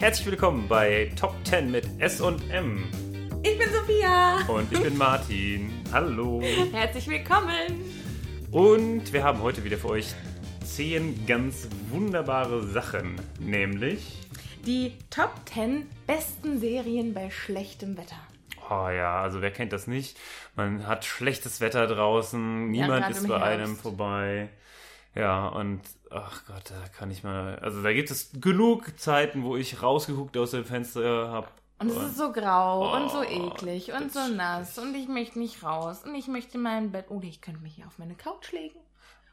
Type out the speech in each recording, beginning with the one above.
Herzlich willkommen bei Top 10 mit S und M. Ich bin Sophia. Und ich bin Martin. Hallo. Herzlich willkommen. Und wir haben heute wieder für euch 10 ganz wunderbare Sachen. Nämlich die Top 10 besten Serien bei schlechtem Wetter. Oh ja, also wer kennt das nicht? Man hat schlechtes Wetter draußen, niemand gerade ist bei einem vorbei. Ja, und ach Gott, da kann ich mal. Also da gibt es genug Zeiten, wo ich rausgeguckt aus dem Fenster habe. Und es ist so grau und so Oh, eklig und so nass und ich möchte nicht raus und ich möchte in mein Bett oder ich könnte mich hier auf meine Couch legen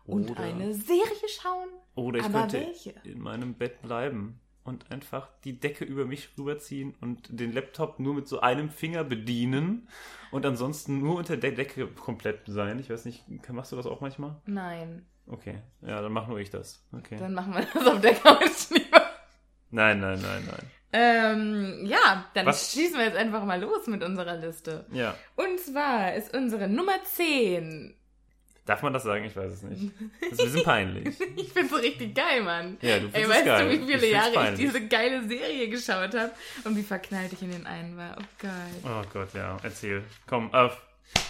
und Oder- eine Serie schauen. Oder ich Aber könnte welche? in meinem Bett bleiben und einfach die Decke über mich rüberziehen und den Laptop nur mit so einem Finger bedienen und ansonsten nur unter der Decke komplett sein. Ich weiß nicht, machst du das auch manchmal? Nein, Okay, ja, dann mach nur ich das. Okay. dann machen wir das auf der Couch lieber. Nein, nein, nein, nein. Ähm, ja, dann Was? schießen wir jetzt einfach mal los mit unserer Liste. Ja. Und zwar ist unsere Nummer 10. Darf man das sagen? Ich weiß es nicht. Das ist ein bisschen peinlich. Ich find's so richtig geil, Mann. Ja, du findest Ey, es weißt geil. du, wie Ich viele find's Jahre ich peinlich. diese geile Serie geschaut habe und wie verknallt ich in den einen war. Oh geil. Oh Gott, ja, erzähl. Komm, auf.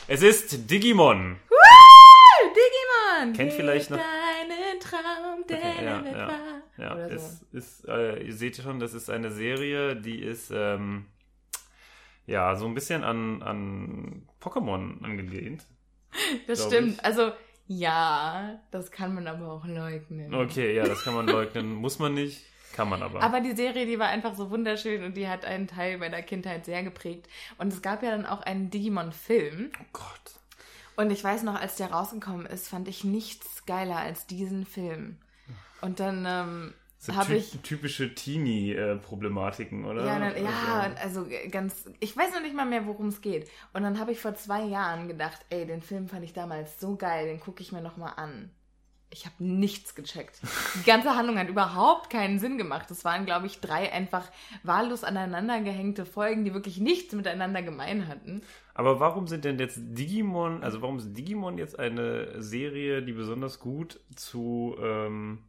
Es ist Digimon. Woo! Digimon! Kennt vielleicht noch- Deinen Traum, der Okay, ja, ja. Ja, Oder es so. ist, äh, ihr seht schon, das ist eine Serie, die ist, ähm, ja, so ein bisschen an, an Pokémon angelehnt. Das stimmt. ich. Also, ja, das kann man aber auch leugnen. Okay, ja, das kann man leugnen. Muss man nicht, kann man aber. Aber die Serie, die war einfach so wunderschön und die hat einen Teil meiner Kindheit sehr geprägt. Und es gab ja dann auch einen Digimon-Film. oh Gott. Und ich weiß noch, als der rausgekommen ist, fand ich nichts geiler als diesen Film. Und dann ähm, Sind habe ty ich. typische Teenie-Problematiken, oder? Ja, dann, ja, Also- also ganz. Ich weiß noch nicht mal mehr, worum es geht. Und dann habe ich vor zwei Jahren gedacht, ey, den Film fand ich damals so geil, den gucke ich mir nochmal an. Ich habe nichts gecheckt. Die ganze Handlung hat überhaupt keinen Sinn gemacht. Es waren, glaube ich, drei einfach wahllos aneinander gehängte Folgen, die wirklich nichts miteinander gemein hatten. Aber warum sind denn jetzt Digimon, also warum ist Digimon jetzt eine Serie, die besonders gut zu ähm,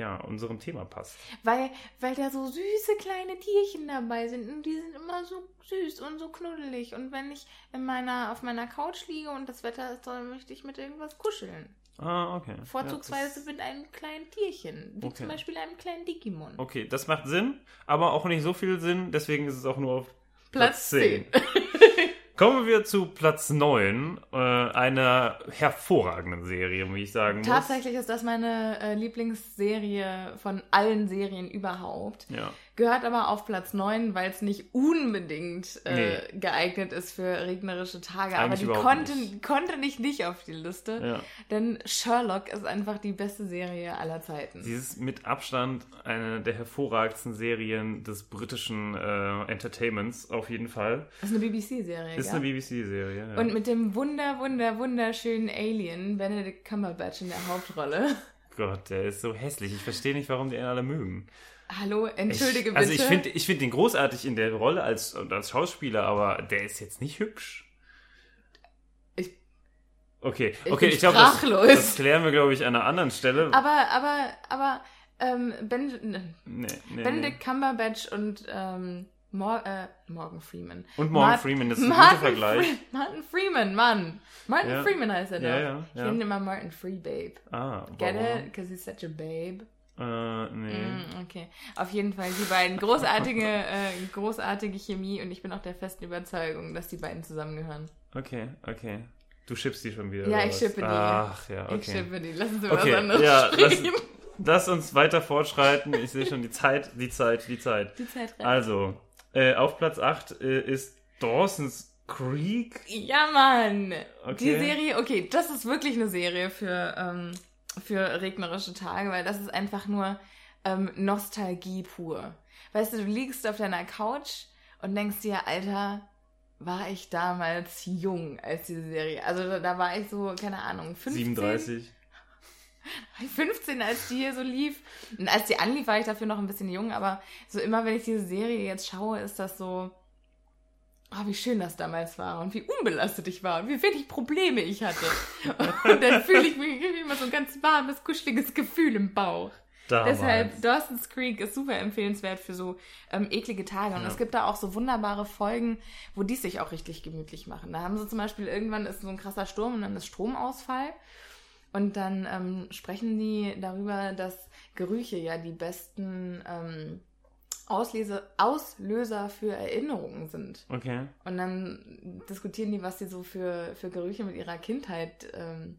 ja, unserem Thema passt? Weil, weil da so süße kleine Tierchen dabei sind und die sind immer so süß und so knuddelig. Und wenn ich in meiner, auf meiner Couch liege und das Wetter ist toll, dann möchte ich mit irgendwas kuscheln. Ah, okay. Vorzugsweise Ja, mit einem kleinen Tierchen, wie Okay. zum Beispiel einem kleinen Digimon. okay, das macht Sinn, aber auch nicht so viel Sinn, deswegen ist es auch nur auf Platz 10. Kommen wir zu Platz 9, äh, einer hervorragenden Serie, wie ich sagen muss. Tatsächlich ist das meine äh, Lieblingsserie von allen Serien überhaupt. Ja. Gehört aber auf Platz 9, weil es nicht unbedingt äh, Nee. geeignet ist für regnerische Tage. aber Eigentlich die überhaupt konnte nicht. konnte nicht nicht auf die Liste. Ja. Denn Sherlock ist einfach die beste Serie aller Zeiten. Sie ist mit Abstand eine der hervorragendsten Serien des britischen äh, Entertainments, auf jeden Fall. Das ist eine BBC-Serie, Ist ja? eine BBC-Serie. Ja. Und mit dem wunder, wunder, wunderschönen Alien Benedict Cumberbatch in der Hauptrolle. Gott, der ist so hässlich. Ich verstehe nicht, warum die ihn alle mögen. Hallo, entschuldige ich, Also bitte. ich finde ich find den großartig in der Rolle als, als Schauspieler, aber der ist jetzt nicht hübsch. Ich- Okay, Ich okay, ich glaube, das, das klären wir, glaube ich, an einer anderen Stelle. aber, aber, aber, ähm, ben, ne, nee, nee, Benedict Cumberbatch und ähm, Mor äh, Morgan Freeman. Und Morgan Mart- Freeman, das ist ein Martin guter Vergleich. Fre Martin Freeman, Mann. Martin Ja. Freeman heißt er doch. Ja, ja, Ich nenne ihn immer Martin Freebabe. Ah, Get warum? it? Because he's such a babe. Äh, nee. Mm, okay. Auf jeden Fall die beiden großartige, äh, großartige Chemie und ich bin auch der festen Überzeugung, dass die beiden zusammengehören. Okay, okay. Du schippst die schon wieder. Ja, ich schippe die. Ach, ja, okay. Ich schippe die. Lassen Sie über Okay, was anderes ja, lass, lass uns weiter fortschreiten. Ich sehe schon die Zeit, die Zeit, die Zeit. Die Zeit rennt. Also, äh, auf Platz 8 äh, ist Dawson's Creek. Ja, Mann. Okay. Die Serie, okay, das ist wirklich eine Serie für, ähm, für regnerische Tage, weil das ist einfach nur ähm, Nostalgie pur. Weißt du, du liegst auf deiner Couch und denkst dir, Alter, war ich damals jung als diese Serie. Also da, da war ich so, keine Ahnung, 15. 37. 15, als die hier so lief. Und als die anlief, war ich dafür noch ein bisschen jung, aber so immer, wenn ich diese Serie jetzt schaue, ist das so, oh, wie schön das damals war und wie unbelastet ich war und wie wenig Probleme ich hatte. Und dann fühle ich mich irgendwie immer so ein ganz warmes, kuscheliges Gefühl im Bauch. Damals. Deshalb, Dawson's Creek ist super empfehlenswert für so ähm, eklige Tage. Und Ja. es gibt da auch so wunderbare Folgen, wo die sich auch richtig gemütlich machen. Da haben sie zum Beispiel irgendwann ist so ein krasser Sturm und dann ist Stromausfall. Und dann ähm, sprechen die darüber, dass Gerüche ja die besten ähm, Auslese Auslöser für Erinnerungen sind. Okay. Und dann diskutieren die, was sie so für, für Gerüche mit ihrer Kindheit ähm,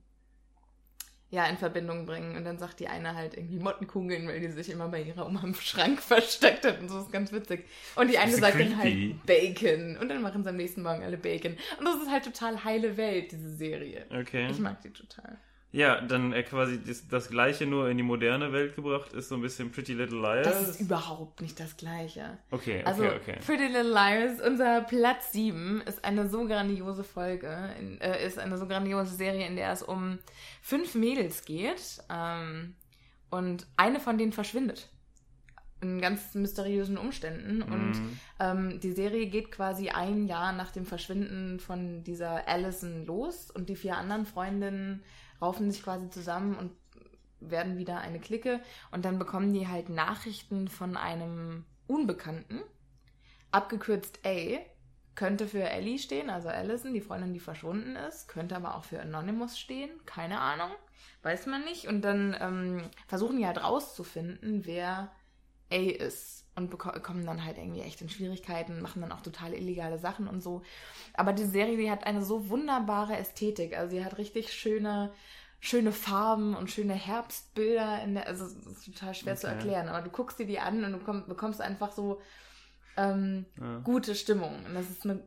ja, in Verbindung bringen. Und dann sagt die eine halt irgendwie Mottenkugeln, weil die sich immer bei ihrer Oma im Schrank versteckt hat. Und so ist ganz witzig. Und die eine sagt dann halt Bacon. Und dann machen sie am nächsten Morgen alle Bacon. Und das ist halt total heile Welt, diese Serie. Okay. Ich mag die total. Ja, dann äh, quasi das, das gleiche nur in die moderne Welt gebracht ist so ein bisschen Pretty Little Liars. Das ist überhaupt nicht das Gleiche. okay, okay, Also, okay. Pretty Little Liars, unser Platz 7, ist eine so grandiose Folge, in, äh, ist eine so grandiose Serie, in der es um fünf Mädels geht ähm, und eine von denen verschwindet. In ganz mysteriösen Umständen. Und Mhm. ähm, die Serie geht quasi ein Jahr nach dem Verschwinden von dieser Allison los und die vier anderen Freundinnen raufen sich quasi zusammen und werden wieder eine Clique. Und dann bekommen die halt Nachrichten von einem Unbekannten, abgekürzt A, könnte für Ellie stehen, also Allison, die Freundin, die verschwunden ist, könnte aber auch für Anonymous stehen, keine Ahnung, weiß man nicht. Und dann ähm, versuchen die halt rauszufinden, wer A ist und kommen dann halt irgendwie echt in Schwierigkeiten, machen dann auch total illegale Sachen und so. Aber die Serie, die hat eine so wunderbare Ästhetik. Also sie hat richtig schöne, schöne Farben und schöne Herbstbilder in der, also es ist total schwer zu Okay. erklären, aber du guckst dir die an und du komm, bekommst einfach so ähm, Ja. gute Stimmung. Und das ist eine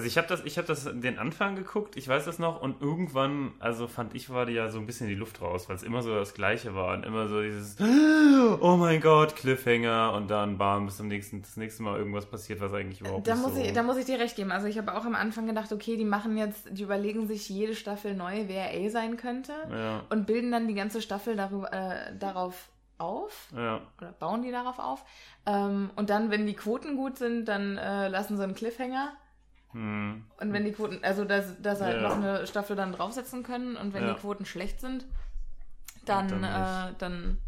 Also ich habe das, ich habe das den Anfang geguckt, ich weiß das noch, und irgendwann, also fand ich, war die ja so ein bisschen die Luft raus, weil es immer so das Gleiche war und immer so dieses, oh mein Gott, Cliffhanger und dann bam, bis zum nächsten, das nächste Mal irgendwas passiert, was eigentlich überhaupt Da nicht muss, so. ich, da muss ich dir recht geben. Also ich habe auch am Anfang gedacht, okay, die machen jetzt, die überlegen sich jede Staffel neu, wer A sein könnte ja, und bilden dann die ganze Staffel darüber, äh, darauf auf ja, oder bauen die darauf auf. Ähm, und dann, wenn die Quoten gut sind, dann äh, lassen sie einen Cliffhanger. Hm, Und wenn die Quoten, also dass, dass sie halt Ja. noch eine Staffel dann draufsetzen können und wenn Ja. die Quoten schlecht sind, dann, Dann äh, dann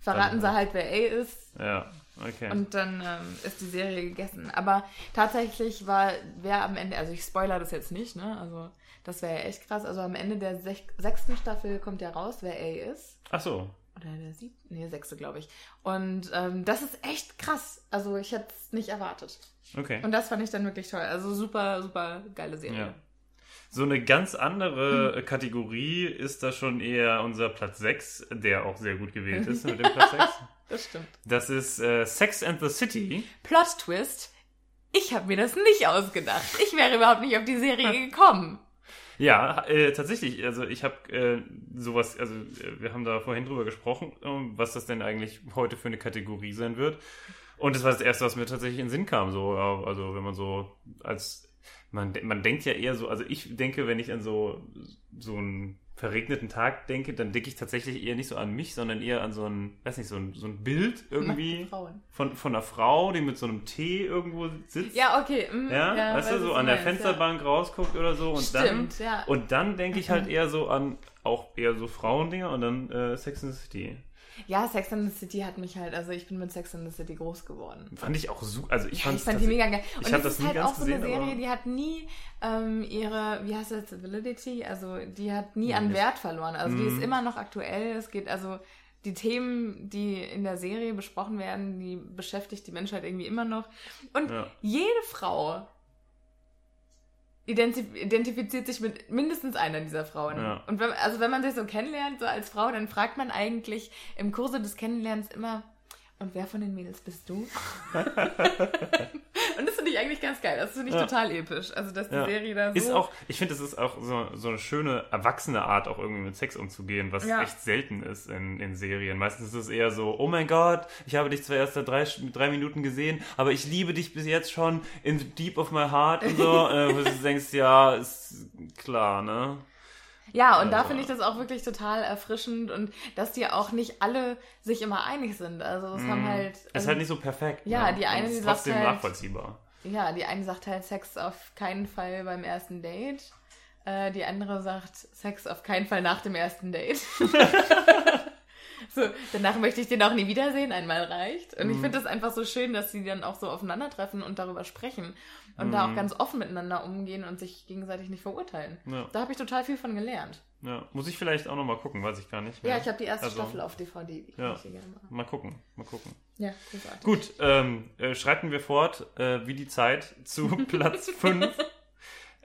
verraten Dann sie halt. halt, wer A ist ja, okay. und dann ähm, ist die Serie gegessen. Aber tatsächlich war, wer am Ende, also ich spoiler das jetzt nicht, ne? Also das wäre ja echt krass. Also am Ende der sech, sechsten Staffel kommt ja raus, wer A ist. Ach so, Oder der siebte, nee, sechste, glaube ich. Und ähm, das ist echt krass. Also ich hätte es nicht erwartet. okay. Und das fand ich dann wirklich toll. Also super, super geile Serie. Ja. So eine ganz andere Hm. Kategorie ist da schon eher unser Platz 6, der auch sehr gut gewählt ist mit dem Platz 6. Das stimmt. Das ist äh, Sex and the City. Plot Twist. Ich habe mir das nicht ausgedacht. Ich wäre überhaupt nicht auf die Serie gekommen. Ja, äh, tatsächlich. Also ich habe äh, sowas, also äh, wir haben da vorhin drüber gesprochen, ähm, was das denn eigentlich heute für eine Kategorie sein wird. Und das war das Erste, was mir tatsächlich in den Sinn kam. So, ja, also wenn man so als man, man denkt ja eher so, also ich denke, wenn ich an so so einen verregneten Tag denke, dann denke ich tatsächlich eher nicht so an mich, sondern eher an so ein, weiß nicht, so ein, so ein Bild irgendwie von, von einer Frau, die mit so einem Tee irgendwo sitzt. Ja, okay. mm, Ja, weißt du, so an der meinst, Fensterbank rausguckt oder so und Ja. dann Stimmt, ja. und dann denke ich halt eher so an auch eher so Frauendinger und dann äh, Sex and the City. Ja, Sex and the City hat mich halt, also ich bin mit Sex and the City groß geworden. Fand ich auch super. Also ich, Ja, ich fand die mega geil. Und ich das das ist halt auch so eine gesehen, Serie, aber- die hat nie ähm, ihre, wie heißt das, Validity? Also die hat nie an. Wert verloren. Also die Mhm. ist immer noch aktuell. Es geht also die Themen, die in der Serie besprochen werden, die beschäftigt die Menschheit irgendwie immer noch. Und Ja. jede Frau identif identifiziert sich mit mindestens einer dieser Frauen. Ja. Und wenn, also wenn man sich so kennenlernt, so als Frau, dann fragt man eigentlich im Kurse des Kennenlernens immer, und wer von den Mädels bist du? und das finde ich eigentlich ganz geil. Das finde ich Ja. total episch. Also, dass die Ja. Serie da so... Ist auch, ich finde, das ist auch so, so eine schöne, erwachsene Art, auch irgendwie mit Sex umzugehen, was Ja. echt selten ist in, in Serien. Meistens ist es eher so, oh mein Gott, ich habe dich zwar erst seit drei, drei Minuten gesehen, aber ich liebe dich bis jetzt schon in deep of my heart und so. äh, wo du denkst, ja, ist klar, ne? Ja, und da Also- finde ich das auch wirklich total erfrischend und dass die auch nicht alle sich immer einig sind. Also es haben halt. ist also, halt nicht so perfekt. Ja, ne? die eine, es die ist sagt trotzdem halt- nachvollziehbar. Ja, die eine sagt halt Sex auf keinen Fall beim ersten Date. Äh, die andere sagt Sex auf keinen Fall nach dem ersten Date. So, danach möchte ich den auch nie wiedersehen, einmal reicht. Und ich Mhm. finde das einfach so schön, dass sie dann auch so aufeinandertreffen und darüber sprechen und da auch Mhm. ganz offen miteinander umgehen und sich gegenseitig nicht verurteilen. Ja, Da habe ich total viel von gelernt. ja. Muss ich vielleicht auch nochmal gucken, weiß ich gar nicht. Ja, mehr. ich habe die erste Also, Staffel auf DVD. Ja. ich machen. Mal gucken, mal gucken. Ja, großartig. Gut, ähm, äh, schreiten wir fort, äh, wie die Zeit zu Platz 5.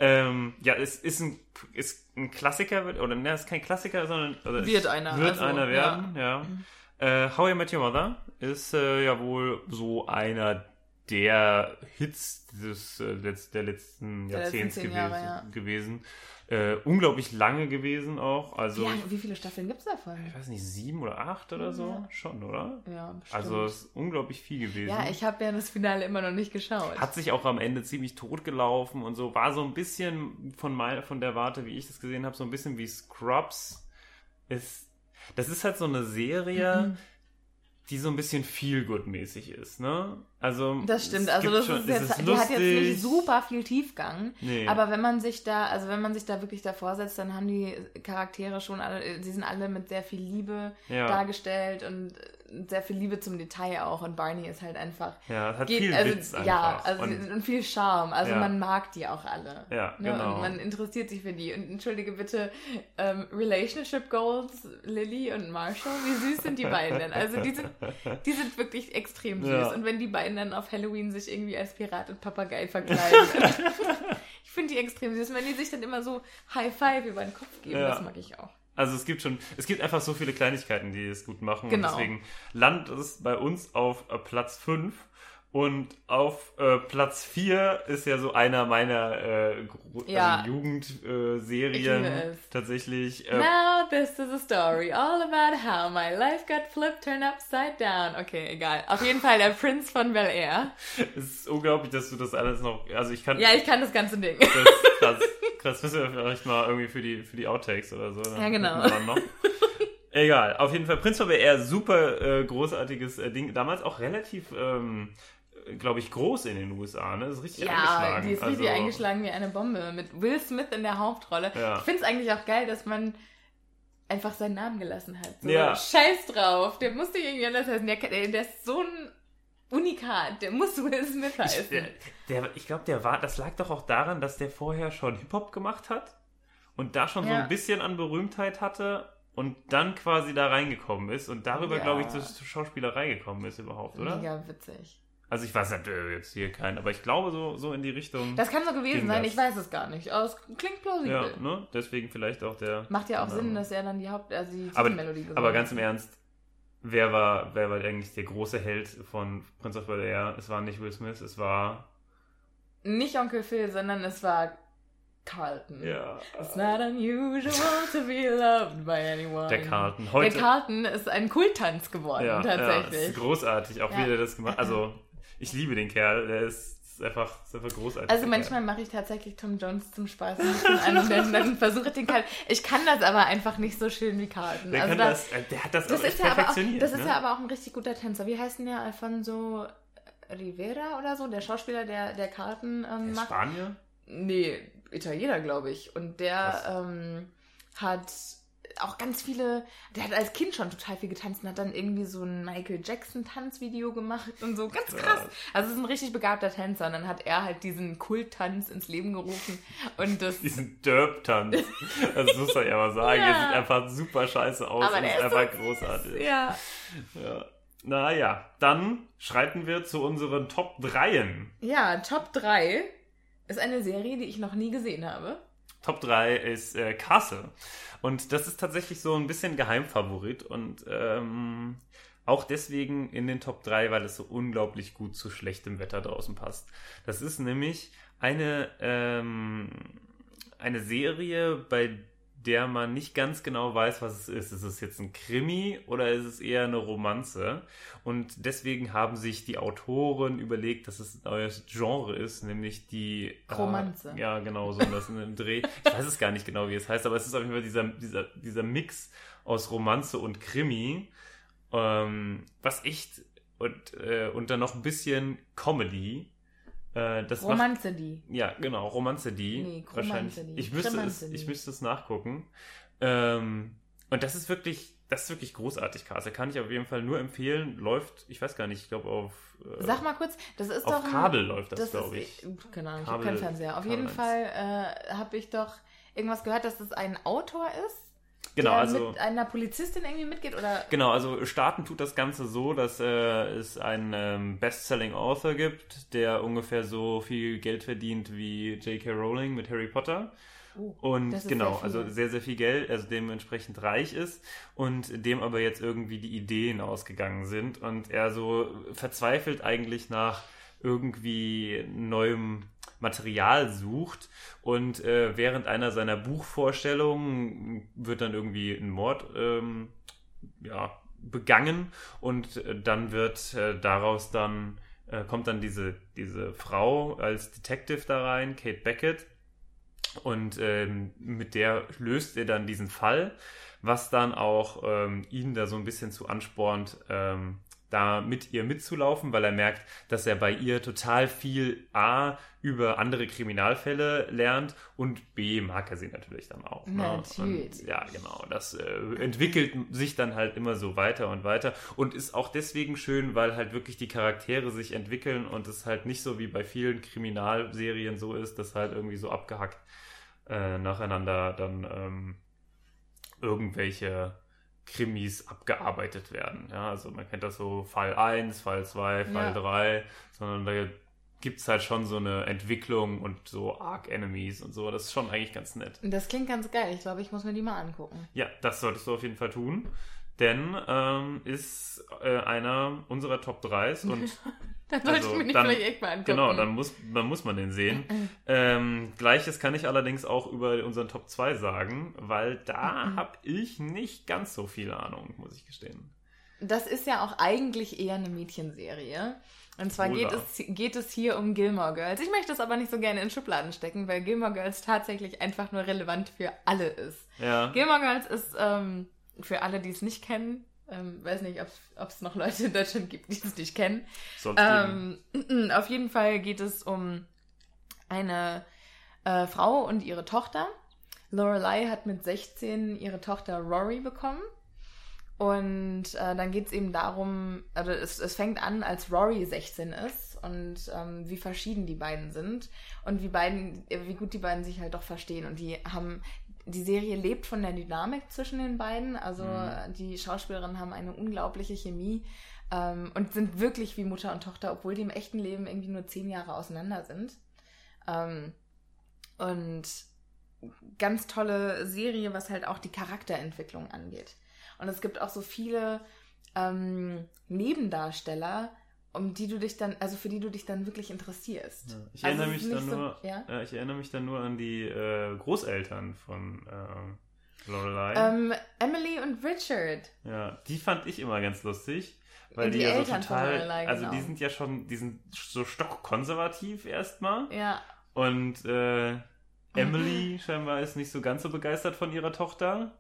ähm, ja, es ist ein, ist ein Klassiker, oder ne, es ist kein Klassiker, sondern es Wird einer, Wird also, einer werden, ja. Äh, How I Met Your Mother ist äh, ja wohl so einer der Hits des, äh, der letzten Der letzten Jahrzehnts zehn gewesen. Jahre, ja. gewesen. Äh, unglaublich lange gewesen auch. Also, Wie, lange- wie viele Staffeln gibt es davon? ich weiß nicht, sieben oder acht oder so? Ja. Schon, oder? Ja, bestimmt. Also, es ist unglaublich viel gewesen. ja, ich habe ja das Finale immer noch nicht geschaut. Hat sich auch am Ende ziemlich tot gelaufen und so. War so ein bisschen von, mein, von der Warte, wie ich das gesehen habe, so ein bisschen wie Scrubs. Ist, das ist halt so eine Serie, Mhm. die so ein bisschen feel-good-mäßig ist, ne? Also, Das stimmt, also das schon- ist jetzt, ist die hat jetzt nicht super viel Tiefgang, Nee. aber wenn man sich da, also wenn man sich da wirklich davor setzt, dann haben die Charaktere schon alle, sie sind alle mit sehr viel Liebe Ja. dargestellt und sehr viel Liebe zum Detail auch und Barney ist halt einfach Ja, hat geht, viel also, Witz einfach. ja, also und, und, viel Charme. Also Ja. man mag die auch alle. Ja, ne? genau. Und man interessiert sich für die. Und entschuldige bitte, ähm, Relationship Goals, Lily und Marshall, wie süß sind die beiden denn? Also die sind, die sind wirklich extrem süß. Ja. Und wenn die beiden dann auf Halloween sich irgendwie als Pirat und Papagei verkleiden. ich finde die extrem süß. Wenn die sich dann immer so High Five über den Kopf geben, Ja. das mag ich auch. also es gibt schon, es gibt einfach so viele Kleinigkeiten, die es gut machen. Genau. Und deswegen landet es bei uns auf Platz 5. Und auf äh, Platz 4 ist ja so einer meiner äh, gro- Ja. also Jugendserien es. tatsächlich. Äh, Now this is a story all about how my life got flipped, turned upside down. Okay, egal. Auf jeden Fall der Prinz von Bel Air. es ist unglaublich, dass du das alles noch. Also ich kann. Ja, ich kann das ganze Ding. Das krass. Krass, müssen wir vielleicht mal irgendwie für die, für die Outtakes oder so. dann Ja, genau. Egal, auf jeden Fall Prinz von BR, super äh, großartiges äh, Ding. Damals auch relativ, ähm, glaube ich, groß in den USA, ne? Das ist richtig Ja, eingeschlagen. die ist richtig Also, eingeschlagen wie eine Bombe. Mit Will Smith in der Hauptrolle. Ja. Ich finde es eigentlich auch geil, dass man einfach seinen Namen gelassen hat. So, Ja. Scheiß drauf. Der muss nicht irgendwie anders heißen. Der, der, ist so ein Unikat. Der muss Will Smith Ich, heißen. der, der, ich glaube, der war, das lag doch auch daran, dass der vorher schon Hip-Hop gemacht hat und da schon so Ja. ein bisschen an Berühmtheit hatte und dann quasi da reingekommen ist und darüber, Ja. glaube ich, zur Schauspielerei gekommen ist überhaupt, oder? Mega witzig. Also ich weiß äh, jetzt hier keinen, aber ich glaube so, so in die Richtung. Das kann so gewesen sein. das. Ich weiß es gar nicht. Aber es klingt plausibel. ja, ne? Deswegen vielleicht auch der. Macht ja auch Ja. Sinn, dass er dann die Haupt, also die Aber, Titelmelodie gesungen aber ganz im Ernst, wer war, wer war eigentlich der große Held von Prince of Bel Air? Es war nicht Will Smith, es war. Nicht Onkel Phil, sondern es war Carlton. Ja. It's not unusual to be loved by anyone. Der Carlton. Heute. Der Carlton ist ein Kulttanz geworden, ja, Ja, tatsächlich. ist großartig, auch Ja. wie der das gemacht Also, ich liebe den Kerl, der ist, ist, einfach, ist einfach großartig. also manchmal mache ich tatsächlich Tom Jones zum Spaß und versuche ich den Carlton. Ich kann das aber einfach nicht so schön wie Carlton. Der, also kann da- das, äh, der hat das, das auch ist ja auch, das ist ne? ja aber auch ein richtig guter Tänzer. Wie heißt denn der Alfonso Rivera oder so? Der Schauspieler, der, der Carlton ähm, Der macht. Spanier? Nee, Italiener, glaube ich. Und der ähm, hat auch ganz viele, der hat als Kind schon total viel getanzt und hat dann irgendwie so ein Michael Jackson Tanzvideo gemacht und so. Ganz krass. Also es ist ein richtig begabter Tänzer und dann hat er halt diesen Kulttanz ins Leben gerufen und das Diesen Derp-Tanz. Das muss man ja mal sagen. Ja. Der sieht einfach super scheiße aus Aber und ist ist so einfach großartig. ja. Ja. Naja, dann schreiten wir zu unseren Top 3. Ja, Top 3 ist eine Serie, die ich noch nie gesehen habe. Top 3 ist äh, Castle. Und das ist tatsächlich so ein bisschen Geheimfavorit und ähm, auch deswegen in den Top 3, weil es so unglaublich gut zu schlechtem Wetter draußen passt. Das ist nämlich eine, ähm, eine Serie, bei der man nicht ganz genau weiß, was es ist. Ist es jetzt ein Krimi oder ist es eher eine Romanze? Und deswegen haben sich die Autoren überlegt, dass es ein neues Genre ist, nämlich die äh, Romanze. ja, genau, so das in einem Dreh. Ich weiß es gar nicht genau, wie es heißt, aber es ist auf jeden Fall dieser, dieser, dieser Mix aus Romanze und Krimi, ähm, was echt und, äh, und dann noch ein bisschen Comedy. Äh, Romanze die. ja, genau, Romanze die. Nee, wahrscheinlich. Die. Ich müsste, es, die. ich müsste es nachgucken. Ähm, und das ist wirklich, das ist wirklich großartig, Cast. Kann ich auf jeden Fall nur empfehlen. Läuft, ich weiß gar nicht, ich glaube auf. Äh, Sag mal kurz, das ist auf doch. Auf Kabel läuft das, das glaube ich. Keine Ahnung, ich habe keinen Fernseher. Auf Kabel jeden Fall äh, habe ich doch irgendwas gehört, dass das ein Autor ist. Genau, der also. mit einer Polizistin irgendwie mitgeht, oder? Genau, also starten tut das Ganze so, dass äh, es einen ähm, Best-Selling Author gibt, der ungefähr so viel Geld verdient wie J.K. Rowling mit Harry Potter. Oh, und genau, sehr also sehr, sehr viel Geld, also dementsprechend reich ist und dem aber jetzt irgendwie die Ideen ausgegangen sind und er so verzweifelt eigentlich nach irgendwie neuem Material sucht und äh, während einer seiner Buchvorstellungen wird dann irgendwie ein Mord ähm, ja, begangen und äh, dann wird äh, daraus dann äh, kommt dann diese, diese Frau als Detective da rein, Kate Beckett und ähm, mit der löst er dann diesen Fall, was dann auch ähm, ihn da so ein bisschen zu anspornt, ähm, da mit ihr mitzulaufen, weil er merkt, dass er bei ihr total viel A über andere Kriminalfälle lernt und B mag er sie natürlich dann auch. Ne? Und, ja, genau. Das äh, entwickelt sich dann halt immer so weiter und weiter und ist auch deswegen schön, weil halt wirklich die Charaktere sich entwickeln und es halt nicht so wie bei vielen Kriminalserien so ist, dass halt irgendwie so abgehackt äh, nacheinander dann ähm, irgendwelche Krimis abgearbeitet werden. Ja, also man kennt das so Fall 1, Fall 2, Fall ja. 3, sondern da gibt es halt schon so eine Entwicklung und so Arc Enemies und so. Das ist schon eigentlich ganz nett. Das klingt ganz geil. Ich glaube, ich muss mir die mal angucken. Ja, das solltest du auf jeden Fall tun. Denn ähm, ist äh, einer unserer Top 3s und dann sollte also, ich mir nicht dann, vielleicht echt mal angucken. Genau, dann muss, dann muss man den sehen. ähm, Gleiches kann ich allerdings auch über unseren Top 2 sagen, weil da mhm. habe ich nicht ganz so viel Ahnung, muss ich gestehen. Das ist ja auch eigentlich eher eine Mädchenserie. Und zwar geht es, geht es hier um Gilmore Girls. Ich möchte es aber nicht so gerne in Schubladen stecken, weil Gilmore Girls tatsächlich einfach nur relevant für alle ist. Ja. Gilmore Girls ist ähm, für alle, die es nicht kennen, ähm, weiß nicht, ob es noch Leute in Deutschland gibt, die es nicht kennen. Ähm, auf jeden Fall geht es um eine äh, Frau und ihre Tochter. Lorelei hat mit 16 ihre Tochter Rory bekommen. Und äh, dann geht es eben darum, also es, es fängt an, als Rory 16 ist und ähm, wie verschieden die beiden sind und wie beiden, wie gut die beiden sich halt doch verstehen. Und die haben die Serie lebt von der Dynamik zwischen den beiden. Also mhm. die Schauspielerinnen haben eine unglaubliche Chemie ähm, und sind wirklich wie Mutter und Tochter, obwohl die im echten Leben irgendwie nur zehn Jahre auseinander sind. Ähm, und ganz tolle Serie, was halt auch die Charakterentwicklung angeht. Und es gibt auch so viele ähm, Nebendarsteller, um die du dich dann, also für die du dich dann wirklich interessierst. Ja, ich, also erinnere mich dann so, nur, ja? äh, ich erinnere mich dann nur an die äh, Großeltern von äh, Lorelei. Ähm, Emily und Richard. Ja, die fand ich immer ganz lustig. Weil die, die ja so total, Lorelei, also genau. die sind ja schon, die sind so stockkonservativ erstmal. Ja. Und äh, Emily scheinbar ist nicht so ganz so begeistert von ihrer Tochter.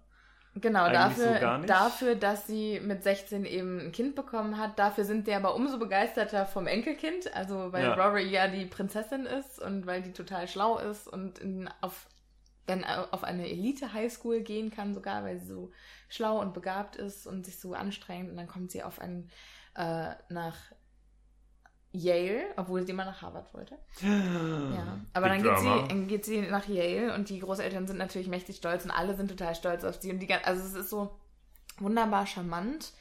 Genau, dafür, so dafür, dass sie mit 16 eben ein Kind bekommen hat. Dafür sind die aber umso begeisterter vom Enkelkind. Also, weil ja. Rory ja die Prinzessin ist und weil die total schlau ist und in, auf, dann auf eine Elite-Highschool gehen kann, sogar, weil sie so schlau und begabt ist und sich so anstrengt. Und dann kommt sie auf ein, äh, nach Yale, obwohl sie immer nach Harvard wollte. ja. Aber dann geht sie, dann geht sie nach Yale und die Großeltern sind natürlich mächtig stolz und alle sind total stolz auf sie. Und die, also es ist so wunderbar charmant,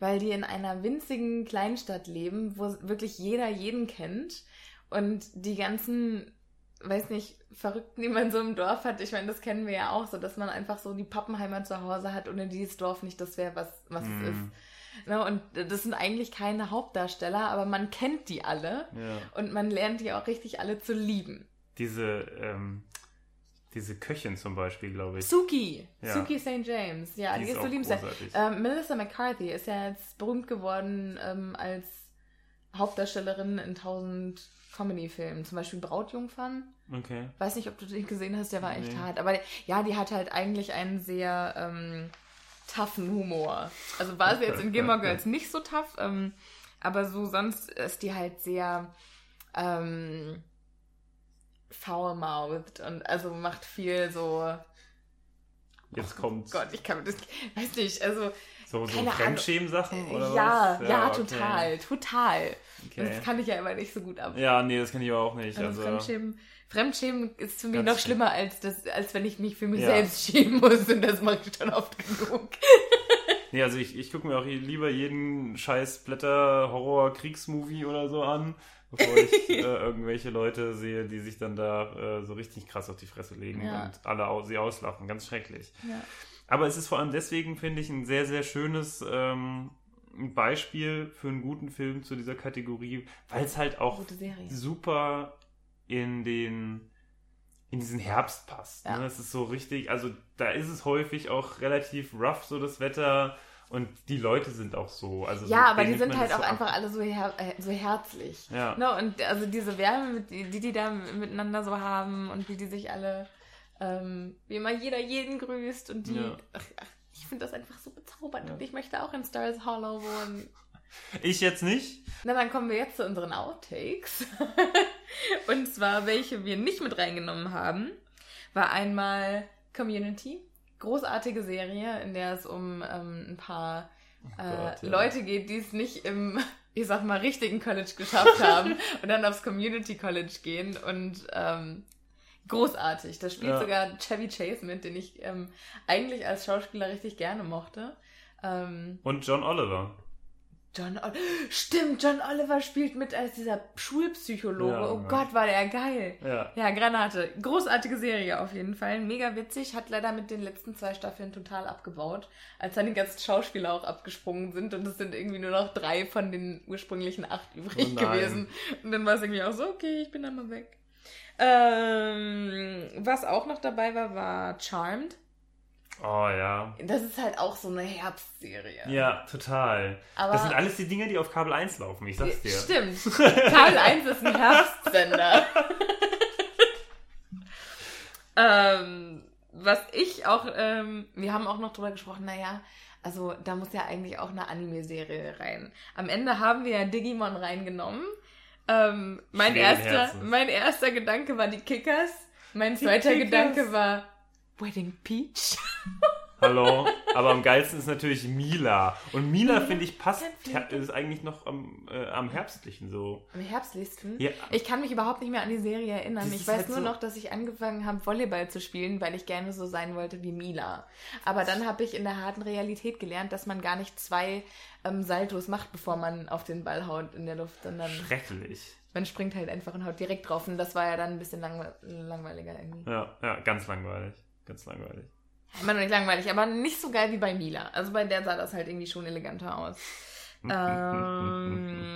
weil die in einer winzigen Kleinstadt leben, wo wirklich jeder jeden kennt. Und die ganzen, weiß nicht, Verrückten, die man so im Dorf hat, ich meine, das kennen wir ja auch so, dass man einfach so die Pappenheimer zu Hause hat, ohne dieses Dorf nicht das wäre, was, was mm. es ist. Ne, und das sind eigentlich keine Hauptdarsteller, aber man kennt die alle ja. und man lernt die auch richtig alle zu lieben. Diese, ähm, diese Köchin zum Beispiel, glaube ich. Suki, ja. Suki St. James, ja, die, die ist, so liebenswert. Ähm, Melissa McCarthy ist ja jetzt berühmt geworden ähm, als Hauptdarstellerin in tausend Comedy-Filmen, zum Beispiel Brautjungfern. Okay. Weiß nicht, ob du den gesehen hast, der war echt nee. hart. Aber ja, die hat halt eigentlich einen sehr ähm, toughen Humor. Also war sie jetzt in Gilmore Girls nicht so tough, ähm, aber so sonst ist die halt sehr ähm, foul-mouthed und also macht viel so. Jetzt kommt's. Oh Gott, ich kann das, weiß nicht, also So, so. Fremdschämen-Sachen oder ja, was? ja, okay. total, total. Okay. Das kann ich ja immer nicht so gut ab. Ja, nee, das kann ich aber auch nicht. Also Also, Fremdschämen, Fremdschämen ist für mich Ganz noch schlimm. schlimmer, als, das, als wenn ich mich für mich Ja. selbst schämen muss. Und das mache ich schon oft genug. nee, also ich, ich gucke mir auch lieber jeden scheiß Blätter-Horror-Kriegsmovie oder so an, bevor ich äh, irgendwelche Leute sehe, die sich dann da äh, so richtig krass auf die Fresse legen Ja. und alle au sie auslachen. Ganz schrecklich. Ja. Aber es ist vor allem deswegen, finde ich, ein sehr, sehr schönes ähm, Beispiel für einen guten Film zu dieser Kategorie, weil es halt auch super in den in diesen Herbst passt. Ja. Ne? Es ist so richtig, also da ist es häufig auch relativ rough, so das Wetter und die Leute sind auch so. Also Ja, so, aber die sind halt das auch so ab. einfach alle so, her äh, so herzlich. Ja. Ne? Und also diese Wärme, die die da miteinander so haben und wie die sich alle, ähm, wie immer jeder jeden grüßt und die, Ja. ach, ach, ich finde das einfach so bezaubernd und ich möchte auch in Stars Hollow wohnen. Ich jetzt nicht. Na, dann kommen wir jetzt zu unseren Outtakes. und zwar, welche wir nicht mit reingenommen haben, war einmal Community. Großartige Serie, in der es um ähm, ein paar äh, Gott, ja. Leute geht, die es nicht im, ich sag mal, richtigen College geschafft haben und dann aufs Community College gehen und ähm, großartig. Da spielt Ja. sogar Chevy Chase mit, den ich ähm, eigentlich als Schauspieler richtig gerne mochte. Ähm, Und John Oliver. John Ol Stimmt, John Oliver spielt mit als dieser Schulpsychologe. Ja, oh. Gott, war der geil. Ja. Ja, Granate. Großartige Serie auf jeden Fall. Mega witzig. Hat leider mit den letzten zwei Staffeln total abgebaut. Als dann die ganzen Schauspieler auch abgesprungen sind und es sind irgendwie nur noch drei von den ursprünglichen acht übrig Oh gewesen. Und dann war es irgendwie auch so, okay, ich bin dann mal weg. Ähm, was auch noch dabei war, war Charmed. Oh ja. Das ist halt auch so eine Herbstserie. Ja, total. Aber das sind alles die Dinge, die auf Kabel 1 laufen, ich sag's dir. Stimmt. Kabel 1 ist ein Herbstsender. ähm, was ich auch, ähm, wir haben auch noch drüber gesprochen, naja, also da muss ja eigentlich auch eine Anime-Serie rein. Am Ende haben wir ja Digimon reingenommen. Ähm, mein, erster, mein erster Gedanke war die Kickers. Mein zweiter. Gedanke war Wedding Peach. Hallo. Aber am geilsten ist natürlich Mila. Und Mila, finde ich, passt, ist eigentlich noch am, äh, am herbstlichen so. Am herbstlichsten? Ja. Ich kann mich überhaupt nicht mehr an die Serie erinnern. Das Ich weiß halt nur so- noch, dass ich angefangen habe, Volleyball zu spielen, weil ich gerne so sein wollte wie Mila. Aber dann habe ich in der harten Realität gelernt, dass man gar nicht zwei ähm, Saltos macht, bevor man auf den Ball haut in der Luft, sondern Schrecklich. man springt halt einfach und haut direkt drauf. Und das war ja dann ein bisschen langwe langweiliger irgendwie. Ja, ja, ganz langweilig. Ganz langweilig. Immer noch nicht langweilig, aber nicht so geil wie bei Mila. Also bei der sah das halt irgendwie schon eleganter aus. ähm,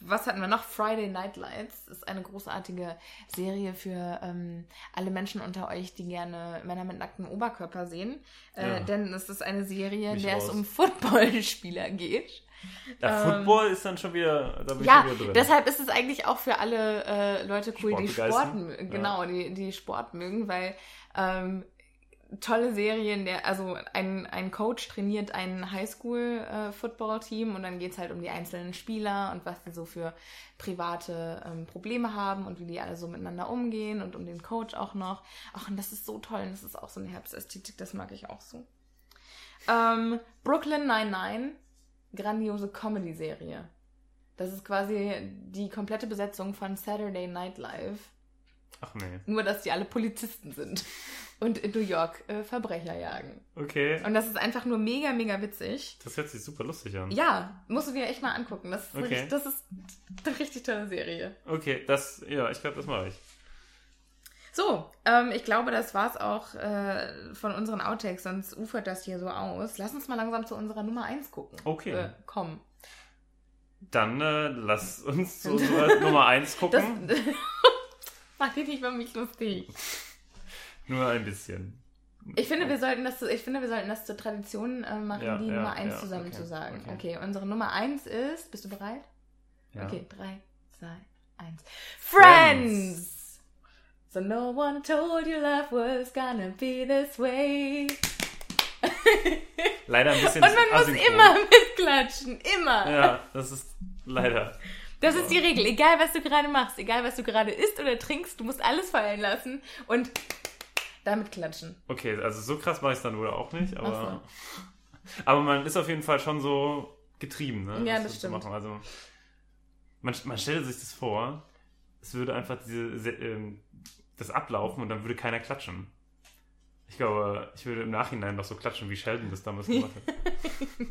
was hatten wir noch? Friday Night Lights ist eine großartige Serie für ähm, alle Menschen unter euch, die gerne Männer mit nacktem Oberkörper sehen. Äh, Ja. Denn es ist eine Serie, in der es raus. um Footballspieler geht. Ja, Ähm, Football ist dann schon wieder, da bin Ja, ich wieder drin. deshalb ist es eigentlich auch für alle äh, Leute cool, die Sport, mö- Ja. genau, die, die Sport mögen, weil ähm, tolle Serien, der, also ein, ein Coach trainiert ein Highschool-Football-Team und dann geht's halt um die einzelnen Spieler und was die so für private ähm, Probleme haben und wie die alle so miteinander umgehen und um den Coach auch noch. Ach, und das ist so toll und das ist auch so eine Herbstästhetik, das mag ich auch so. Ähm, Brooklyn 99, grandiose Comedy-Serie. Das ist quasi die komplette Besetzung von Saturday Night Live. Ach nee. Nur, dass die alle Polizisten sind und in New York äh, Verbrecher jagen. Okay. Und das ist einfach nur mega, mega witzig. Das hört sich super lustig an. Ja, musst du dir echt mal angucken. Das ist, eine Okay. richtig- das ist eine richtig tolle Serie. Okay, das, ja, ich glaube, das mache ich. So, ähm, ich glaube, das war's auch äh, von unseren Outtakes, sonst ufert das hier so aus. Lass uns mal langsam zu unserer Nummer 1 gucken. Okay. Äh, komm. Dann äh, lass uns zu unserer Nummer 1 Das macht dich nicht über mich lustig. Nur ein bisschen. Ich finde, wir sollten das, ich finde, wir sollten das zur Tradition äh, machen, Ja, die ja, Nummer 1 ja, zusammen okay, zu sagen. okay. Okay. unsere Nummer 1 ist, bist du bereit? Ja. Okay, 3, 2, 1. Friends! So no one told you love was gonna be this way. Leider ein bisschen Und man muss immer mitklatschen, immer. Ja, das ist leider. Das ist die Regel. Egal, was du gerade machst, egal, was du gerade isst oder trinkst, du musst alles fallen lassen und damit klatschen. Okay, also so krass mache ich es dann wohl auch nicht, aber. Aber man ist auf jeden Fall schon so getrieben, ne? Ja, so das zu stimmt. Also, man, man stellt sich das vor, es würde einfach diese, se- ähm, das ablaufen und dann würde keiner klatschen. Ich glaube, ich würde im Nachhinein noch so klatschen, wie Sheldon das damals gemacht hat.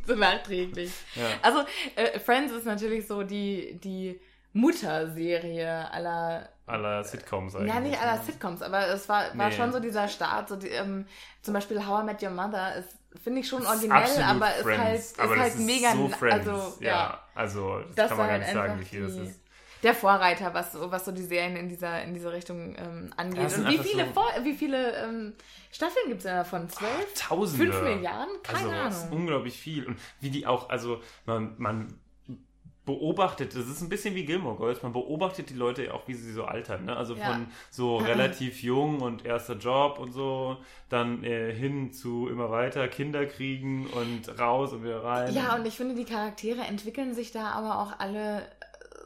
so nachträglich. Ja. Also, äh, Friends ist natürlich so die, die Mutterserie aller Aller Sitcoms eigentlich. Ja, nicht aller ne? Sitcoms, aber es war, war Nee. schon so dieser Start. So die, ähm, zum Beispiel How I Met Your Mother ist, finde ich schon ist originell, aber ist Friends. halt, ist aber das halt ist mega. so Friends. Also, ja. ja. also das, Das kann man gar halt nicht sagen, einfach wie viel das ist. Der Vorreiter, was, so- was so die Serien in dieser, in diese Richtung ähm, angeht. Und wie viele, so- Vor wie viele ähm, Staffeln gibt es denn davon? Zwölf? Tausende. Fünf Milliarden? Keine also, Ahnung. unglaublich viel. Und wie die auch, also man, man beobachtet, das ist ein bisschen wie Gilmore Girls, man beobachtet die Leute auch, wie sie so altern. Ne? Also Ja. von so relativ jung und erster Job und so, dann äh, hin zu immer weiter Kinder kriegen und raus und wieder rein. Ja, und ich finde, die Charaktere entwickeln sich da aber auch alle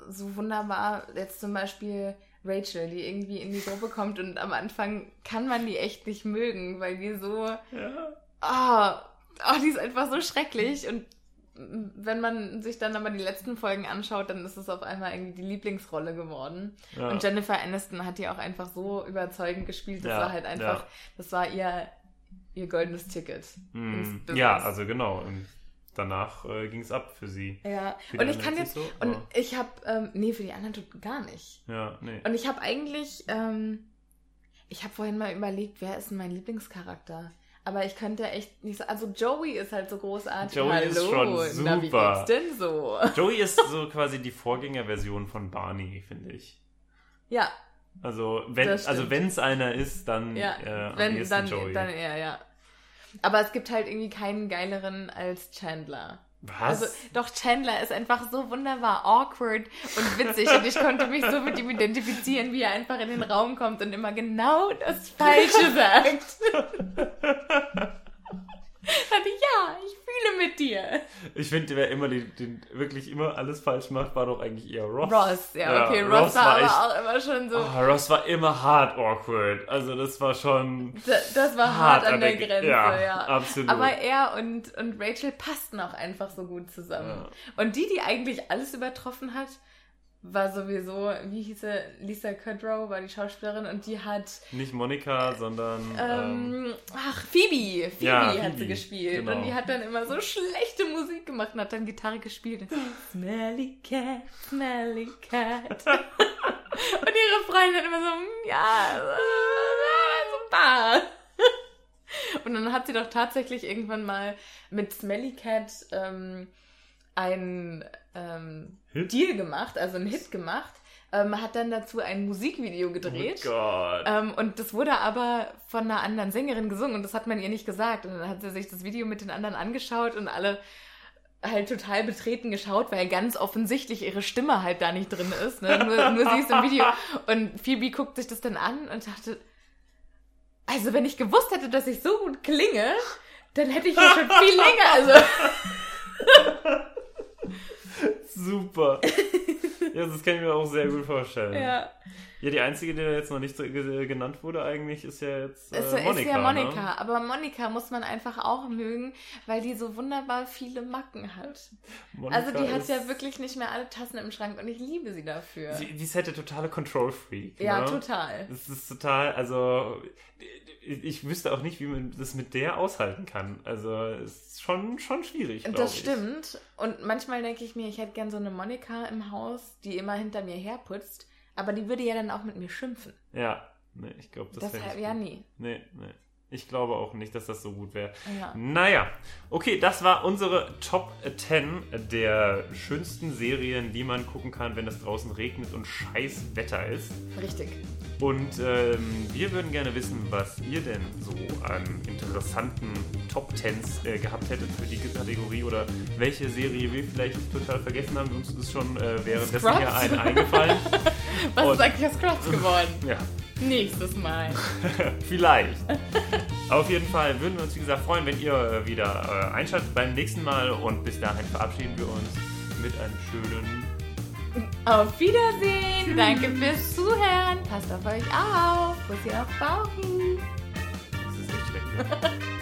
so wunderbar. Jetzt zum Beispiel Rachel, die irgendwie in die Gruppe kommt und am Anfang kann man die echt nicht mögen, weil die so, ja. ah, oh, die ist einfach so schrecklich und wenn man sich dann aber die letzten Folgen anschaut, dann ist es auf einmal irgendwie die Lieblingsrolle geworden. Ja. Und Jennifer Aniston hat die auch einfach so überzeugend gespielt. Das Ja, war halt einfach, ja. das war ihr, ihr goldenes Ticket. Mm, ja, also genau. Danach äh, ging es ab für sie. Ja, Für und ich kann jetzt, so, und ich habe, ähm, nee, für die anderen tut gar nicht. Ja, nee. Und ich habe eigentlich, ähm, ich habe vorhin mal überlegt, wer ist denn mein Lieblingscharakter? Aber ich könnte echt nicht so, also Joey ist halt so großartig. Joey Hallo, ist schon na, wie super. geht's denn so? Joey ist so quasi die Vorgängerversion von Barney, finde ich. Ja, Also wenn also wenn es einer ist, dann ja, äh, am wenn, dann, Joey. dann eher, ja. Aber es gibt halt irgendwie keinen geileren als Chandler. Was? Also, doch Chandler ist einfach so wunderbar awkward und witzig und ich konnte mich so mit ihm identifizieren, wie er einfach in den Raum kommt und immer genau das Falsche sagt. ja, ich fühle mit dir. ich finde, wer immer den, den wirklich immer alles falsch macht, war doch eigentlich eher Ross. Ross, ja, Ja, okay, Ross Ross, war war aber echt- auch immer schon so, Ah, Ross war immer hart awkward. Also das war schon da- das war hart, an der Gre- Grenze, ja, ja. absolut. Aber er und, und Rachel passten auch einfach so gut zusammen. Und die, die eigentlich alles übertroffen hat, war sowieso, wie hieß sie, Lisa Kudrow war die Schauspielerin und die hat, nicht Monika, sondern ähm, ähm, ach, Phoebe, Phoebe Ja, hat Phoebe, sie gespielt. genau. Und die hat dann immer so schlechte Musik gemacht und hat dann Gitarre gespielt. Smelly cat, smelly cat. und ihre Freundin hat immer so, "Mm, ja, super. Und dann hat sie doch tatsächlich irgendwann mal mit Smelly Cat ähm, einen ähm? Deal gemacht, also einen Hit gemacht. Ähm, hat dann dazu ein Musikvideo gedreht. Oh Gott. Ähm, und das wurde aber von einer anderen Sängerin gesungen und das hat man ihr nicht gesagt. Und dann hat sie sich das Video mit den anderen angeschaut und alle halt total betreten geschaut, weil ganz offensichtlich ihre Stimme halt da nicht drin ist. Ne? Nur, nur sie ist im Video. Und Phoebe guckt sich das dann an und dachte, also wenn ich gewusst hätte, dass ich so gut klinge, dann hätte ich ja schon viel länger. Also Super. ja, das kann ich mir auch sehr gut vorstellen. ja. Ja, die einzige, die jetzt noch nicht so ge- genannt wurde eigentlich, ist ja jetzt äh, Es Monika. ist ja Monika, Ne? aber Monika muss man einfach auch mögen, weil die so wunderbar viele Macken hat. Monika Also die hat ja wirklich nicht mehr alle Tassen im Schrank und ich liebe sie dafür. Sie, die ist halt der totale Control-Freak. ja, ne? total. Das ist total, also ich wüsste auch nicht, wie man das mit der aushalten kann. Also es ist schon, schon schwierig. Das ich. stimmt. Und manchmal denke ich mir, ich hätte gern so eine Monika im Haus, die immer hinter mir herputzt. Aber die würde ja dann auch mit mir schimpfen. Ja, nee, ich glaube, das, Das, wäre ja nie. Nee, nee. Ich glaube auch nicht, dass das so gut wäre. Ja. Naja, okay, das war unsere Top 10 der schönsten Serien, die man gucken kann, wenn es draußen regnet und scheiß Wetter ist. Richtig. Und ähm, wir würden gerne wissen, was ihr denn so an interessanten Top 10s äh, gehabt hättet für die Kategorie oder welche Serie wir vielleicht total vergessen haben. Uns ist schon äh, währenddessen Scrubs? ein eingefallen. Was Und- ist eigentlich aus Scrubs geworden? Ja, Nächstes Mal. vielleicht. Auf jeden Fall würden wir uns, wie gesagt, freuen, wenn ihr äh, wieder äh, einschaltet beim nächsten Mal. Und bis dahin verabschieden wir uns mit einem schönen Auf Wiedersehen. Danke fürs Zuhören. Passt auf euch auf. Bussi auf Bauchi. Das ist echt schlecht.